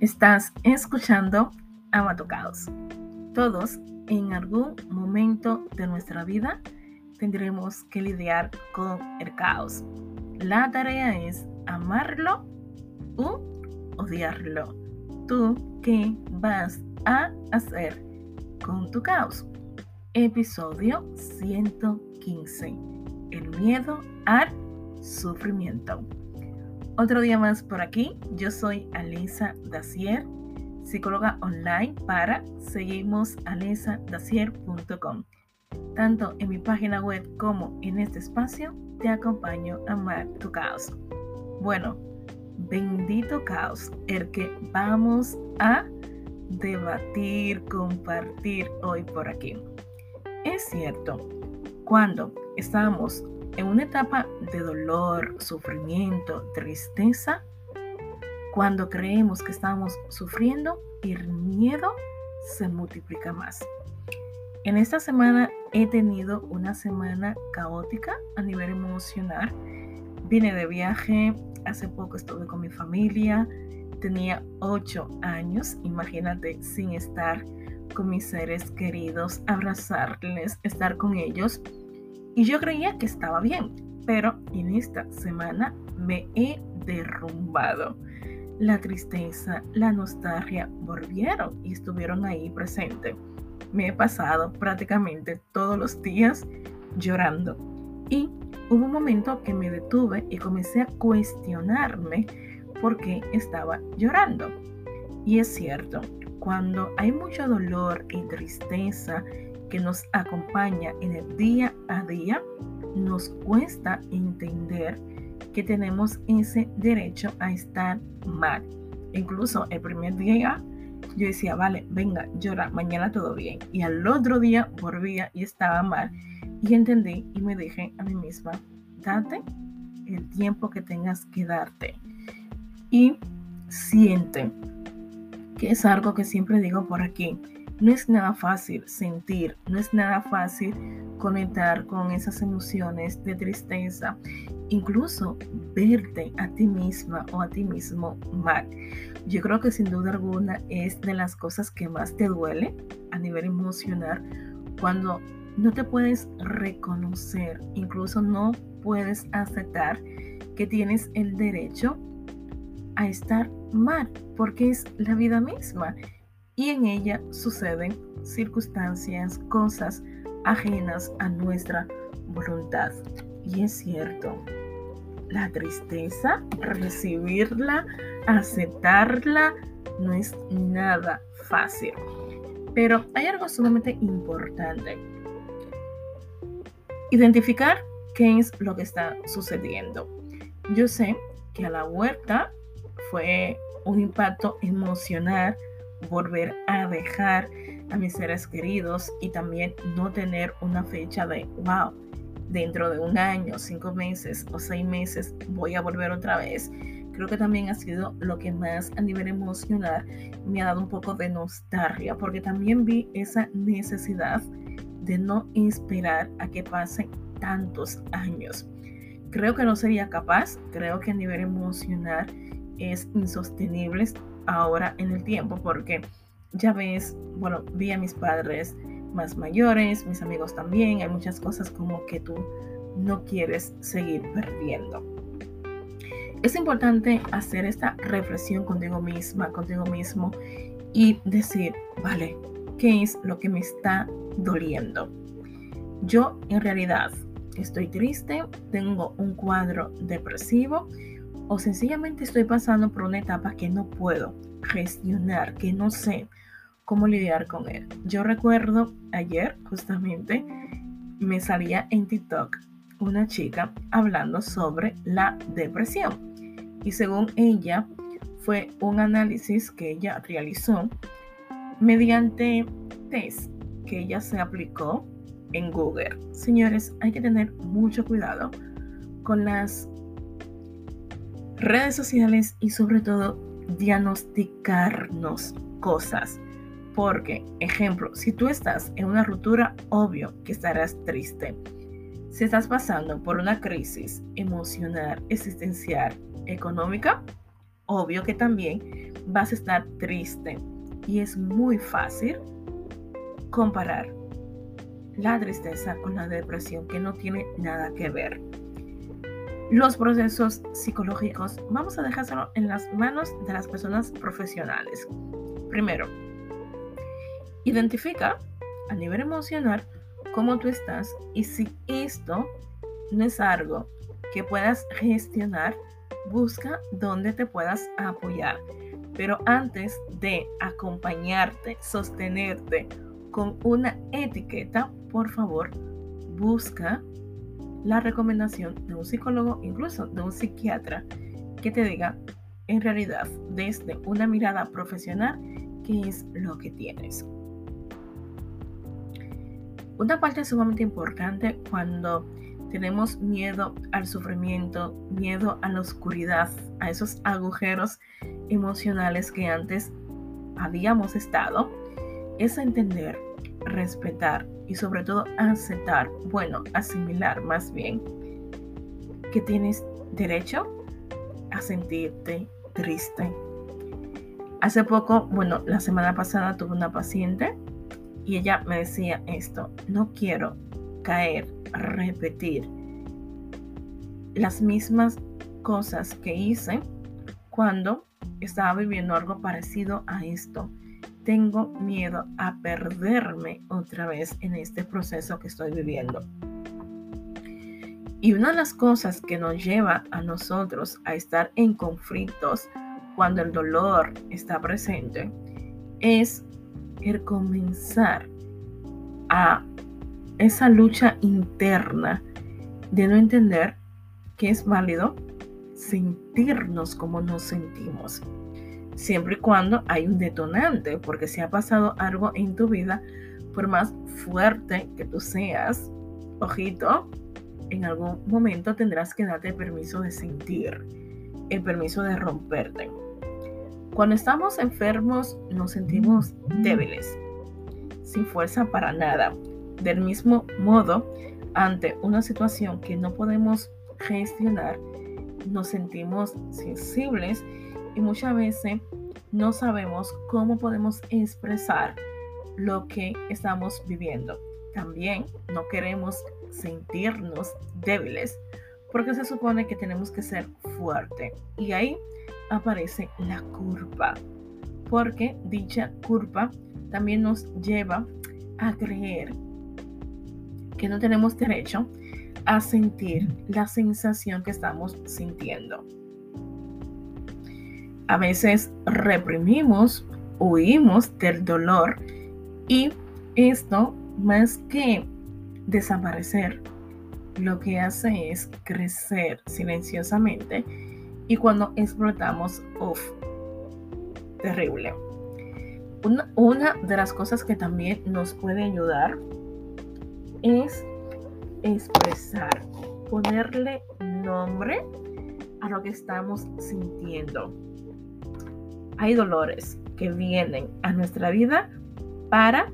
Estás escuchando Amatocaos. Todos en algún momento de nuestra vida tendremos que lidiar con el caos. La tarea es amarlo u odiarlo. ¿Tú qué vas a hacer con tu caos? Episodio 115. El miedo al sufrimiento. Otro día más por aquí. Yo soy Alisa Dacier, psicóloga online para seguimos alisadacier.com. Tanto en mi página web como en este espacio te acompaño a amar tu caos. Bueno, bendito caos, el que vamos a debatir, compartir hoy por aquí. Es cierto, cuando estamos en una etapa de dolor, sufrimiento, tristeza, cuando creemos que estamos sufriendo, el miedo se multiplica más. En esta semana he tenido una semana caótica a nivel emocional. Vine de viaje, hace poco estuve con mi familia, tenía ocho años, imagínate, sin estar con mis seres queridos, abrazarles, estar con ellos y yo creía que estaba bien, pero en esta semana me he derrumbado. La tristeza, la nostalgia volvieron y estuvieron ahí presentes. Me he pasado prácticamente todos los días llorando. Y hubo un momento que me detuve y comencé a cuestionarme por qué estaba llorando. Y es cierto, cuando hay mucho dolor y tristeza que nos acompaña en el día a día, nos cuesta entender que tenemos ese derecho a estar mal. Incluso el primer día yo decía, vale, venga, llora, mañana todo bien. Y al otro día volvía y estaba mal. Y entendí y me dije a mí misma, date el tiempo que tengas que darte. Y siente, que es algo que siempre digo por aquí. No es nada fácil sentir, no es nada fácil conectar con esas emociones de tristeza, incluso verte a ti misma o a ti mismo mal. Yo creo que sin duda alguna es de las cosas que más te duele a nivel emocional cuando no te puedes reconocer, incluso no puedes aceptar que tienes el derecho a estar mal, porque es la vida misma y en ella suceden circunstancias, cosas ajenas a nuestra voluntad. Y es cierto, la tristeza, recibirla, aceptarla, no es nada fácil. Pero hay algo sumamente importante. Identificar qué es lo que está sucediendo. Yo sé que a la huerta fue un impacto emocional volver a dejar a mis seres queridos y también no tener una fecha de, wow, dentro de un año, cinco meses o seis meses voy a volver otra vez. Creo que también ha sido lo que más a nivel emocional me ha dado un poco de nostalgia, porque también vi esa necesidad de no esperar a que pasen tantos años. Creo que no sería capaz, creo que a nivel emocional es insostenible ahora en el tiempo porque ya ves, bueno, vi a mis padres más mayores, mis amigos también, hay muchas cosas como que tú no quieres seguir perdiendo. Es importante hacer esta reflexión contigo misma, contigo mismo y decir, vale, ¿qué es lo que me está doliendo? Yo en realidad estoy triste, tengo un cuadro depresivo o sencillamente estoy pasando por una etapa que no puedo gestionar, que no sé cómo lidiar con él. Yo recuerdo ayer justamente me salía en TikTok una chica hablando sobre la depresión y según ella fue un análisis que ella realizó mediante test que ella se aplicó en Google. Señores, hay que tener mucho cuidado con las redes sociales y sobre todo diagnosticarnos cosas. Porque, ejemplo, si tú estás en una ruptura, obvio que estarás triste. Si estás pasando por una crisis emocional, existencial, económica, obvio que también vas a estar triste. Y es muy fácil comparar la tristeza con la depresión, que no tiene nada que ver. Los procesos psicológicos vamos a dejárselo en las manos de las personas profesionales. Primero, identifica a nivel emocional cómo tú estás y si esto no es algo que puedas gestionar, busca dónde te puedas apoyar. Pero antes de acompañarte, sostenerte con una etiqueta, por favor, busca la recomendación de un psicólogo, incluso de un psiquiatra, que te diga en realidad desde una mirada profesional qué es lo que tienes. Una parte sumamente importante cuando tenemos miedo al sufrimiento, miedo a la oscuridad, a esos agujeros emocionales que antes habíamos estado, es entender, respetar y sobre todo aceptar, bueno, asimilar más bien, que tienes derecho a sentirte triste. Hace poco, bueno, la semana pasada tuve una paciente y ella me decía esto, no quiero caer, repetir las mismas cosas que hice cuando estaba viviendo algo parecido a esto. Tengo miedo a perderme otra vez en este proceso que estoy viviendo. Y una de las cosas que nos lleva a nosotros a estar en conflictos cuando el dolor está presente es el comenzar a esa lucha interna de no entender que es válido sentirnos como nos sentimos. Siempre y cuando hay un detonante, porque si ha pasado algo en tu vida, por más fuerte que tú seas, ojito, en algún momento tendrás que darte permiso de sentir, el permiso de romperte. Cuando estamos enfermos nos sentimos débiles, sin fuerza para nada. Del mismo modo, ante una situación que no podemos gestionar, nos sentimos sensibles y muchas veces no sabemos cómo podemos expresar lo que estamos viviendo. También no queremos sentirnos débiles porque se supone que tenemos que ser fuerte. Y ahí aparece la culpa, porque dicha culpa también nos lleva a creer que no tenemos derecho a sentir la sensación que estamos sintiendo. A veces reprimimos, huimos del dolor y esto más que desaparecer, lo que hace es crecer silenciosamente y cuando explotamos, uff, terrible. Una, una de las cosas que también nos puede ayudar es expresar, ponerle nombre a lo que estamos sintiendo. Hay dolores que vienen a nuestra vida para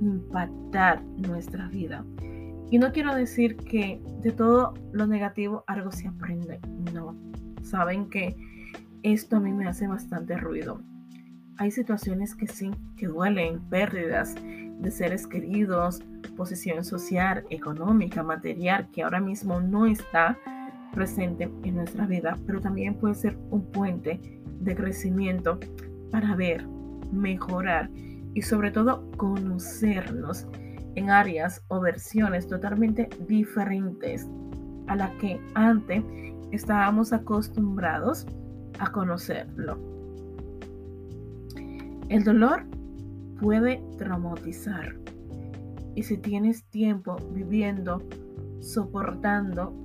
impactar nuestra vida. Y no quiero decir que de todo lo negativo algo se aprende, no. Saben que esto a mí me hace bastante ruido. Hay situaciones que sí, que duelen, pérdidas de seres queridos, posición social, económica, material, que ahora mismo no está presente en nuestra vida, pero también puede ser un puente de crecimiento para ver, mejorar y sobre todo conocernos en áreas o versiones totalmente diferentes a la que antes estábamos acostumbrados a conocerlo. El dolor puede traumatizar. Y si tienes tiempo viviendo, soportando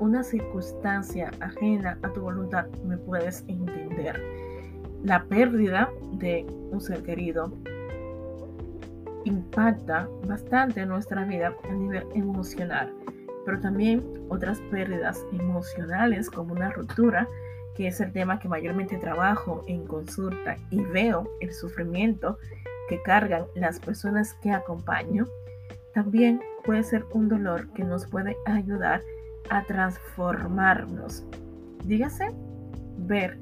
una circunstancia ajena a tu voluntad, me puedes entender. La pérdida de un ser querido impacta bastante nuestra vida a nivel emocional, pero también otras pérdidas emocionales como una ruptura, que es el tema que mayormente trabajo en consulta y veo el sufrimiento que cargan las personas que acompaño, también puede ser un dolor que nos puede ayudar a transformarnos. Dígase, ver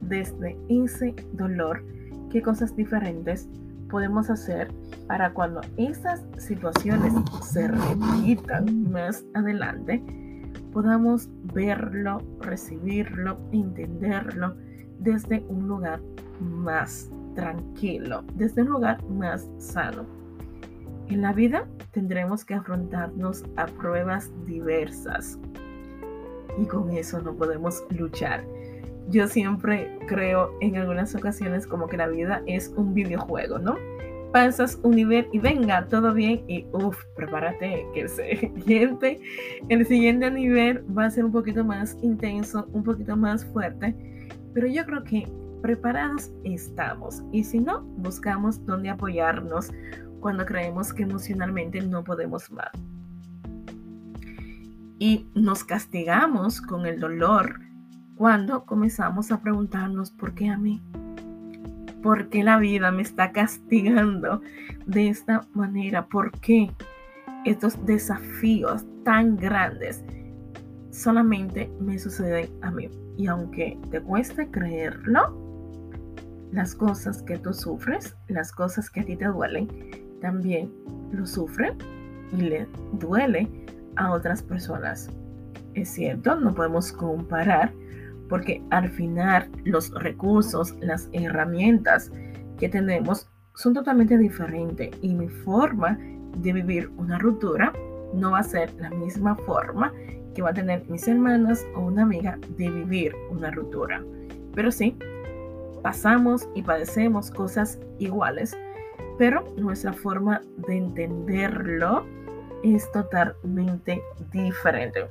desde ese dolor qué cosas diferentes podemos hacer para cuando esas situaciones se repitan más adelante, podamos verlo, recibirlo, entenderlo desde un lugar más tranquilo, desde un lugar más sano. En la vida tendremos que afrontarnos a pruebas diversas y con eso no podemos luchar. Yo siempre creo en algunas ocasiones como que la vida es un videojuego, ¿no? Pasas un nivel y venga, todo bien y uff, prepárate que el siguiente, el siguiente nivel va a ser un poquito más intenso, un poquito más fuerte, pero yo creo que preparados estamos y si no, buscamos dónde apoyarnos cuando creemos que emocionalmente no podemos más. Y nos castigamos con el dolor cuando comenzamos a preguntarnos por qué a mí. ¿Por qué la vida me está castigando de esta manera? ¿Por qué estos desafíos tan grandes solamente me suceden a mí? Y aunque te cueste creerlo, las cosas que tú sufres, las cosas que a ti te duelen, también lo sufren y le duele a otras personas. Es cierto, no podemos comparar porque al final los recursos, las herramientas que tenemos son totalmente diferentes y mi forma de vivir una ruptura no va a ser la misma forma que va a tener mis hermanas o una amiga de vivir una ruptura. Pero sí, pasamos y padecemos cosas iguales pero nuestra forma de entenderlo es totalmente diferente.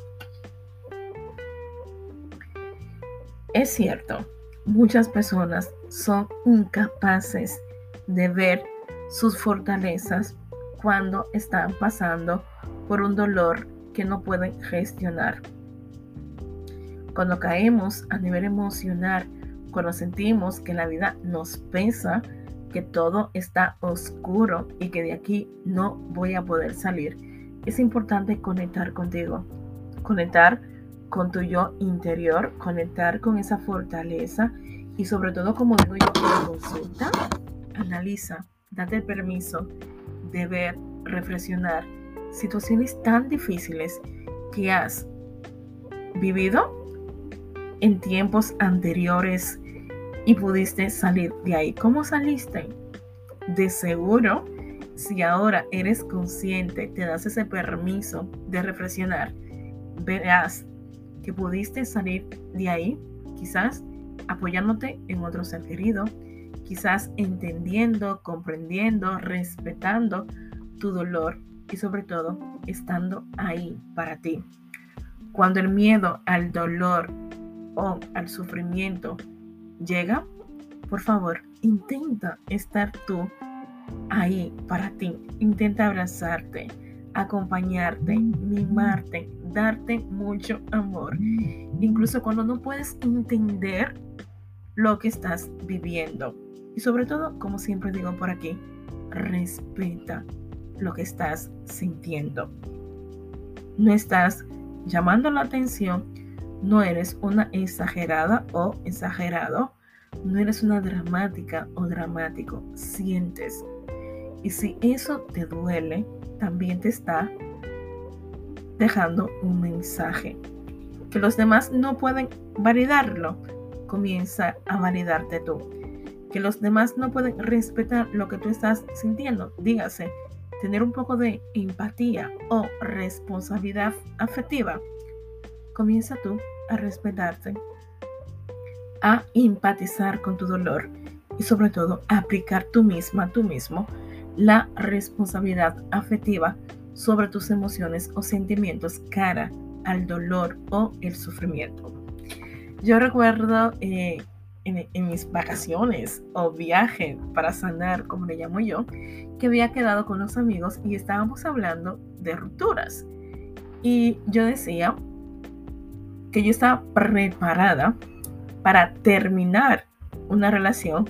Es cierto, muchas personas son incapaces de ver sus fortalezas cuando están pasando por un dolor que no pueden gestionar. Cuando caemos a nivel emocional, cuando sentimos que la vida nos pesa, que todo está oscuro y que de aquí no voy a poder salir, es importante conectar contigo, conectar con tu yo interior, conectar con esa fortaleza y sobre todo, como digo yo, consulta, analiza, date permiso de ver, reflexionar situaciones tan difíciles que has vivido en tiempos anteriores y pudiste salir de ahí. ¿Cómo saliste? De seguro, si ahora eres consciente, te das ese permiso de reflexionar, verás que pudiste salir de ahí, quizás apoyándote en otro ser querido, quizás entendiendo, comprendiendo, respetando tu dolor y sobre todo estando ahí para ti. Cuando el miedo al dolor o al sufrimiento llega, por favor, intenta estar tú ahí para ti. Intenta abrazarte, acompañarte, mimarte, darte mucho amor. Incluso cuando no puedes entender lo que estás viviendo. Y sobre todo, como siempre digo por aquí, respeta lo que estás sintiendo. No estás llamando la atención no eres una exagerada o exagerado. No eres una dramática o dramático. Sientes. Y si eso te duele, también te está dejando un mensaje. Que los demás no pueden validarlo. Comienza a validarte tú. Que los demás no pueden respetar lo que tú estás sintiendo. Dígase, tener un poco de empatía o responsabilidad afectiva comienza tú a respetarte, a empatizar con tu dolor y sobre todo a aplicar tú misma, tú mismo, la responsabilidad afectiva sobre tus emociones o sentimientos cara al dolor o el sufrimiento. Yo recuerdo eh, en, en, mis vacaciones o viaje para sanar, como le llamo yo, que había quedado con los amigos y estábamos hablando de rupturas. Y yo decía, que yo estaba preparada para terminar una relación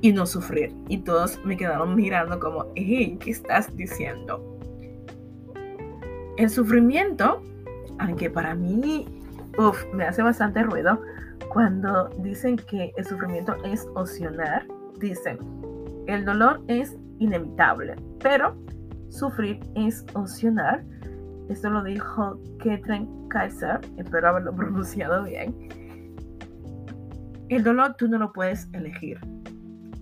y no sufrir. Y todos me quedaron mirando como, hey, ¿qué estás diciendo? El sufrimiento, aunque para mí me hace bastante ruido, cuando dicen que el sufrimiento es opcional, dicen, el dolor es inevitable, pero sufrir es opcional. Esto lo dijo Ketren Kaiser, espero haberlo pronunciado bien. El dolor tú no lo puedes elegir,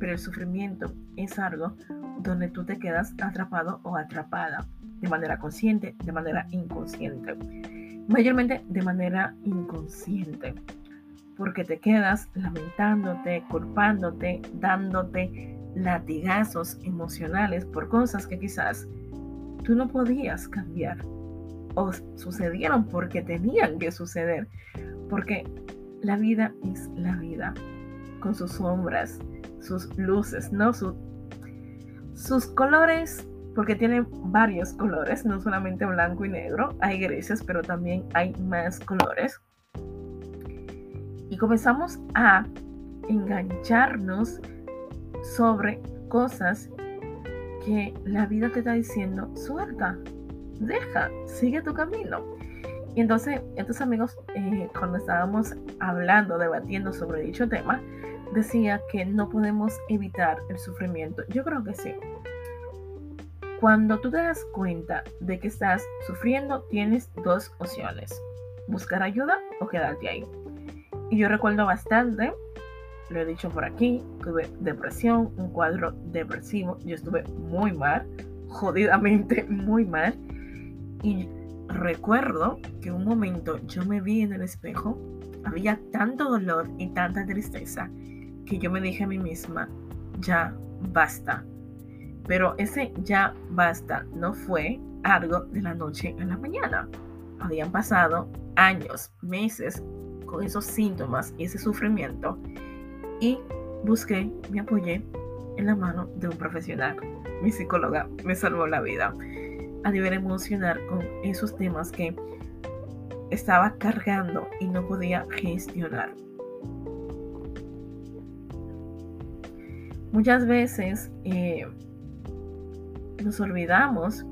pero el sufrimiento es algo donde tú te quedas atrapado o atrapada de manera consciente, de manera inconsciente. Mayormente de manera inconsciente, porque te quedas lamentándote, culpándote, dándote latigazos emocionales por cosas que quizás tú no podías cambiar o sucedieron porque tenían que suceder, porque la vida es la vida, con sus sombras, sus luces, ¿no? sus colores, porque tiene varios colores, no solamente blanco y negro, hay grises, pero también hay más colores. Y comenzamos a engancharnos sobre cosas que la vida te está diciendo, suelta, deja, sigue tu camino. Y entonces, estos amigos, eh, cuando estábamos hablando, debatiendo sobre dicho tema, decía que no podemos evitar el sufrimiento. Yo creo que sí. Cuando tú te das cuenta de que estás sufriendo, tienes dos opciones. Buscar ayuda o quedarte ahí. Y yo recuerdo bastante, lo he dicho por aquí, tuve depresión, un cuadro depresivo. Yo estuve muy mal, jodidamente muy mal. Y recuerdo que un momento yo me vi en el espejo, había tanto dolor y tanta tristeza que yo me dije a mí misma, ya basta. Pero ese ya basta no fue algo de la noche a la mañana. Habían pasado años, meses con esos síntomas y ese sufrimiento y busqué, me apoyé en la mano de un profesional. Mi psicóloga me salvó la vida a nivel emocional con esos temas que estaba cargando y no podía gestionar. Muchas veces eh, nos olvidamos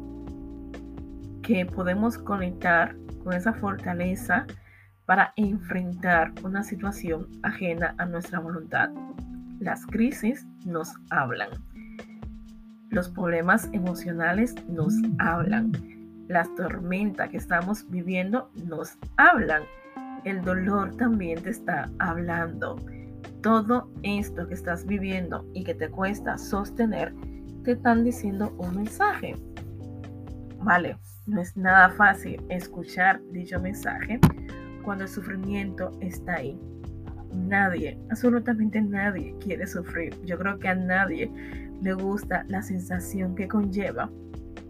que podemos conectar con esa fortaleza para enfrentar una situación ajena a nuestra voluntad. Las crisis nos hablan. Los problemas emocionales nos hablan. Las tormentas que estamos viviendo nos hablan. El dolor también te está hablando. Todo esto que estás viviendo y que te cuesta sostener, te están diciendo un mensaje. Vale, no es nada fácil escuchar dicho mensaje cuando el sufrimiento está ahí. Nadie, absolutamente nadie quiere sufrir. Yo creo que a nadie le gusta la sensación que conlleva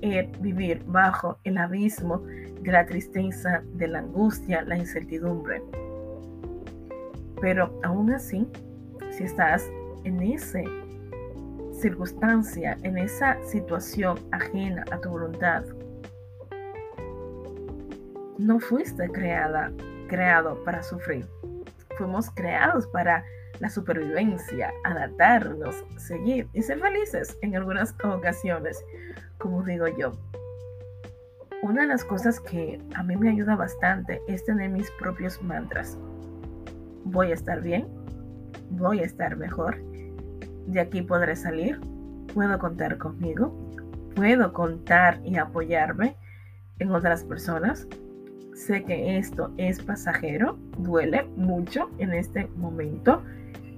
el vivir bajo el abismo de la tristeza, de la angustia, la incertidumbre. Pero aún así, si estás en esa circunstancia, en esa situación ajena a tu voluntad, no fuiste creada, creado para sufrir. Fuimos creados para la supervivencia, adaptarnos, seguir y ser felices en algunas ocasiones, como digo yo. Una de las cosas que a mí me ayuda bastante es tener mis propios mantras. Voy a estar bien, voy a estar mejor, de aquí podré salir, puedo contar conmigo, puedo contar y apoyarme en otras personas. Sé que esto es pasajero, duele mucho en este momento,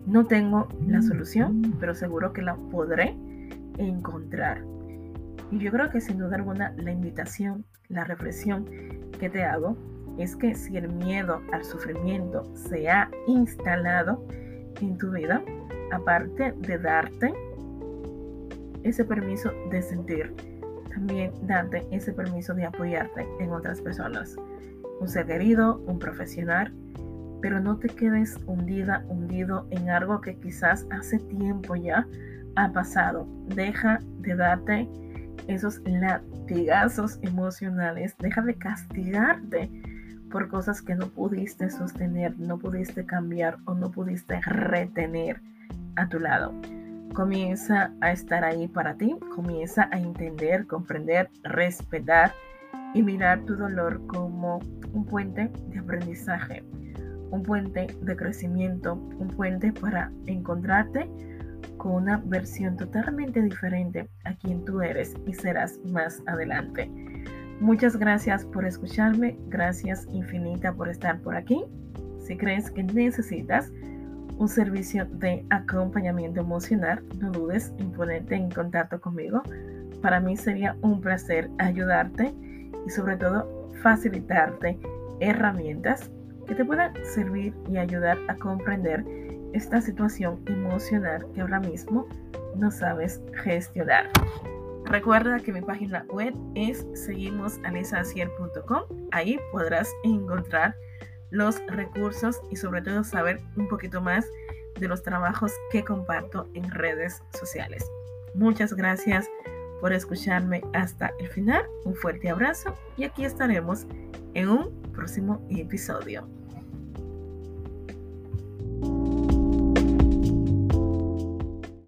no tengo la solución, pero seguro que la podré encontrar. Y yo creo que sin duda alguna la invitación, la reflexión que te hago es que si el miedo al sufrimiento se ha instalado en tu vida, aparte de darte ese permiso de sentir, también darte ese permiso de apoyarte en otras personas. Un ser querido, un profesional, pero no te quedes hundida, hundido en algo que quizás hace tiempo ya ha pasado. Deja de darte esos latigazos emocionales, deja de castigarte por cosas que no pudiste sostener, no pudiste cambiar o no pudiste retener a tu lado. Comienza a estar ahí para ti, comienza a entender, comprender, respetar y mirar tu dolor como un puente de aprendizaje un puente de crecimiento, un puente para encontrarte con una versión totalmente diferente a quien tú eres y serás más adelante. Muchas gracias por escucharme, gracias infinita por estar por aquí. Si crees que necesitas un servicio de acompañamiento emocional, no dudes en ponerte en contacto conmigo. Para mí sería un placer ayudarte y sobre todo facilitarte herramientas que te puedan servir y ayudar a comprender esta situación emocional que ahora mismo no sabes gestionar. Recuerda que mi página web es seguimosalisacier.com. Ahí podrás encontrar los recursos y sobre todo saber un poquito más de los trabajos que comparto en redes sociales. Muchas gracias por escucharme hasta el final. Un fuerte abrazo y aquí estaremos en un próximo episodio.